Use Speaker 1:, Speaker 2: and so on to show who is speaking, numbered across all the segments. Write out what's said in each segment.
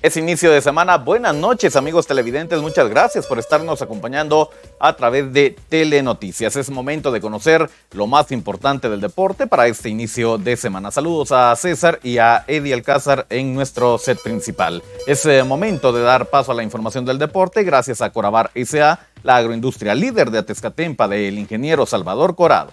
Speaker 1: Es inicio de semana. Buenas noches amigos televidentes. Muchas gracias por estarnos acompañando a través de Telenoticias. Es momento de conocer lo más importante del deporte para este inicio de semana. Saludos a César y a Eddie Alcázar en nuestro set principal. Es eh, momento de dar paso a la información del deporte gracias a Corabar S.A., la agroindustria líder de Atezcatempa del ingeniero Salvador Corado.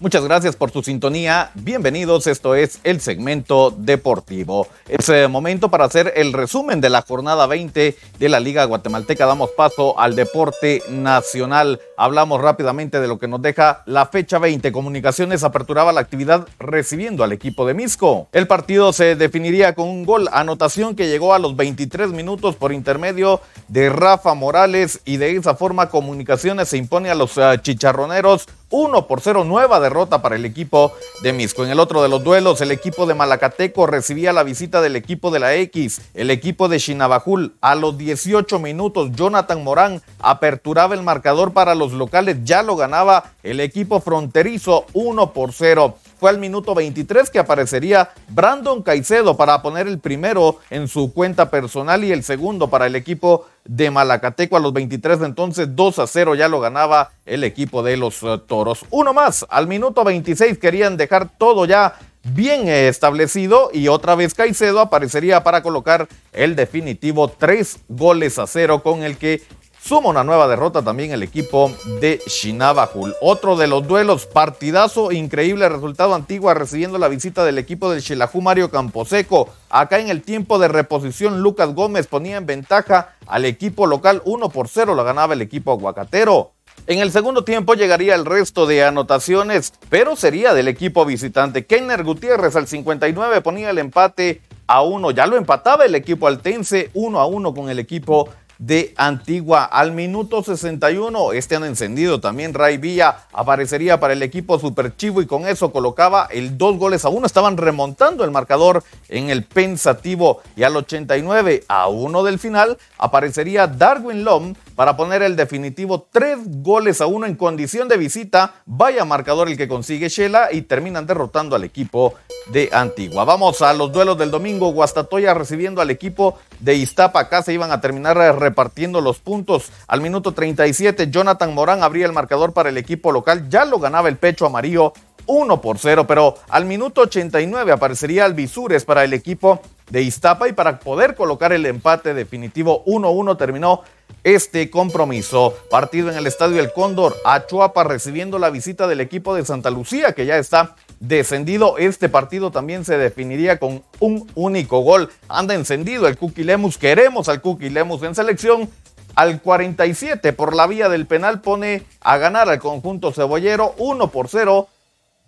Speaker 1: Muchas gracias por su sintonía. Bienvenidos, esto es el segmento deportivo. Es eh, momento para hacer el resumen de la jornada 20 de la Liga Guatemalteca. Damos paso al deporte nacional. Hablamos rápidamente de lo que nos deja la fecha 20. Comunicaciones aperturaba la actividad recibiendo al equipo de Misco. El partido se definiría con un gol, anotación que llegó a los 23 minutos por intermedio de Rafa Morales y de esa forma Comunicaciones se impone a los eh, chicharroneros 1 por 0, nueva derrota para el equipo de Misco. En el otro de los duelos, el equipo de Malacateco recibía la visita del equipo de la X. El equipo de Chinabajul a los 18 minutos, Jonathan Morán aperturaba el marcador para los locales, ya lo ganaba el equipo fronterizo 1 por 0 fue al minuto 23 que aparecería Brandon Caicedo para poner el primero en su cuenta personal y el segundo para el equipo de Malacateco a los 23 entonces 2 a 0 ya lo ganaba el equipo de los eh, Toros. Uno más, al minuto 26 querían dejar todo ya bien establecido y otra vez Caicedo aparecería para colocar el definitivo 3 goles a 0 con el que Suma una nueva derrota también el equipo de Shinabajul. Otro de los duelos, partidazo, increíble resultado Antigua recibiendo la visita del equipo del Xilajú Mario Camposeco. Acá en el tiempo de reposición, Lucas Gómez ponía en ventaja al equipo local 1 por 0, lo ganaba el equipo aguacatero. En el segundo tiempo llegaría el resto de anotaciones, pero sería del equipo visitante. Kenner Gutiérrez al 59 ponía el empate a 1. Ya lo empataba el equipo altense 1 a 1 con el equipo de Antigua. Al minuto 61, este han encendido también. Ray Villa aparecería para el equipo Super Chivo y con eso colocaba el dos goles a uno. Estaban remontando el marcador en el pensativo. Y al 89, a uno del final, aparecería Darwin Lom para poner el definitivo tres goles a uno en condición de visita. Vaya marcador el que consigue Shela y terminan derrotando al equipo de Antigua. Vamos a los duelos del domingo. Guastatoya recibiendo al equipo de Iztapa. Acá se iban a terminar repartiendo los puntos. Al minuto 37, Jonathan Morán abría el marcador para el equipo local. Ya lo ganaba el pecho amarillo 1 por 0, pero al minuto 89 aparecería Alvisures para el equipo de Iztapa y para poder colocar el empate definitivo 1-1 terminó este compromiso. Partido en el Estadio El Cóndor, Achuapa recibiendo la visita del equipo de Santa Lucía que ya está descendido. Este partido también se definiría con un único gol. Anda encendido el Cookie Lemus. Queremos al Cookie Lemus en selección. Al 47 por la vía del penal pone a ganar al conjunto cebollero 1 por 0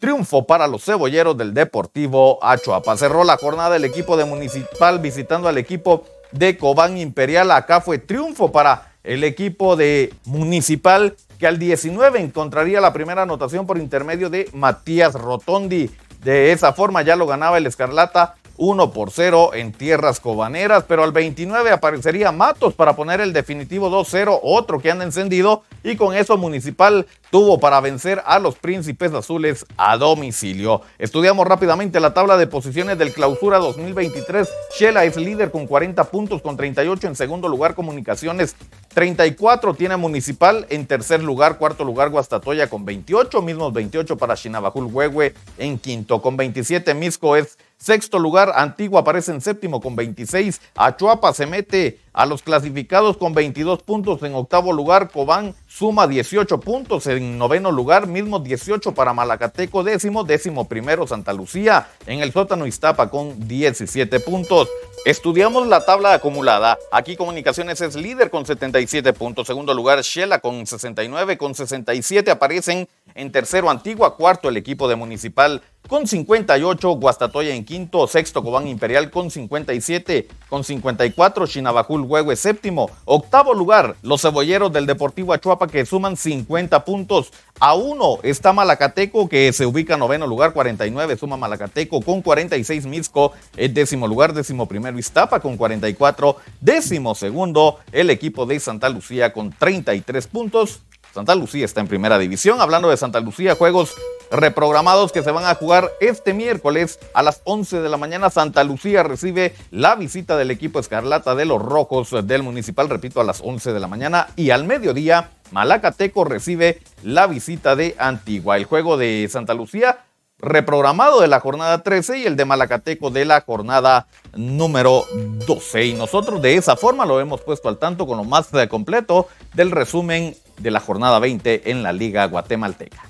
Speaker 1: Triunfo para los cebolleros del Deportivo Achuapa. Cerró la jornada el equipo de Municipal visitando al equipo de Cobán Imperial. Acá fue triunfo para el equipo de Municipal que al 19 encontraría la primera anotación por intermedio de Matías Rotondi. De esa forma ya lo ganaba el Escarlata 1 por 0 en tierras cobaneras, pero al 29 aparecería Matos para poner el definitivo 2-0, otro que han encendido, y con eso Municipal tuvo para vencer a los Príncipes Azules a domicilio. Estudiamos rápidamente la tabla de posiciones del Clausura 2023. Shela es líder con 40 puntos, con 38 en segundo lugar Comunicaciones, 34 tiene Municipal en tercer lugar, cuarto lugar Guastatoya con 28, mismos 28 para Chinabajul Huehue en quinto, con 27 Misco es Sexto lugar, Antigua aparece en séptimo con 26. Achuapa se mete a los clasificados con 22 puntos. En octavo lugar, Cobán suma 18 puntos. En noveno lugar, mismo 18 para Malacateco, décimo, décimo primero Santa Lucía. En el sótano Iztapa con 17 puntos. Estudiamos la tabla acumulada. Aquí Comunicaciones es líder con 77 puntos. Segundo lugar, Shela con 69. Con 67 aparecen en tercero Antigua. Cuarto el equipo de Municipal con 58. Guastatoya en quinto. Sexto Cobán Imperial con 57. Con 54 Chinabajul Huehue séptimo. Octavo lugar los cebolleros del Deportivo Achuapa que suman 50 puntos. A uno está Malacateco que se ubica en noveno lugar. 49 suma Malacateco con 46 Misco. El décimo lugar, décimo primero Iztapa con 44. Décimo segundo el equipo de Santa Lucía con 33 puntos. Santa Lucía está en primera división. Hablando de Santa Lucía, juegos reprogramados que se van a jugar este miércoles a las 11 de la mañana. Santa Lucía recibe la visita del equipo Escarlata de los Rojos del Municipal, repito, a las 11 de la mañana. Y al mediodía, Malacateco recibe la visita de Antigua. El juego de Santa Lucía reprogramado de la jornada 13 y el de Malacateco de la jornada número 12. Y nosotros de esa forma lo hemos puesto al tanto con lo más completo del resumen de la jornada 20 en la Liga Guatemalteca.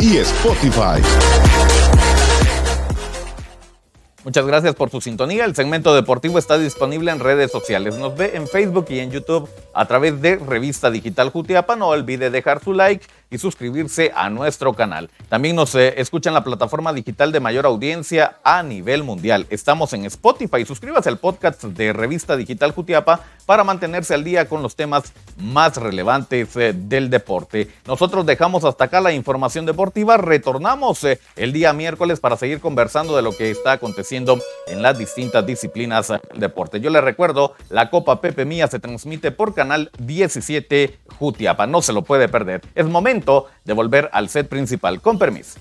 Speaker 2: y Spotify.
Speaker 1: Muchas gracias por su sintonía. El segmento deportivo está disponible en redes sociales. Nos ve en Facebook y en YouTube a través de Revista Digital Jutiapa. No olvide dejar su like suscribirse a nuestro canal. También nos eh, escucha en la plataforma digital de mayor audiencia a nivel mundial. Estamos en Spotify. Suscríbase al podcast de Revista Digital Jutiapa para mantenerse al día con los temas más relevantes eh, del deporte. Nosotros dejamos hasta acá la información deportiva. Retornamos eh, el día miércoles para seguir conversando de lo que está aconteciendo en las distintas disciplinas del deporte. Yo les recuerdo, la Copa Pepe Mía se transmite por canal 17 Jutiapa. No se lo puede perder. Es momento de volver al set principal. Con permiso.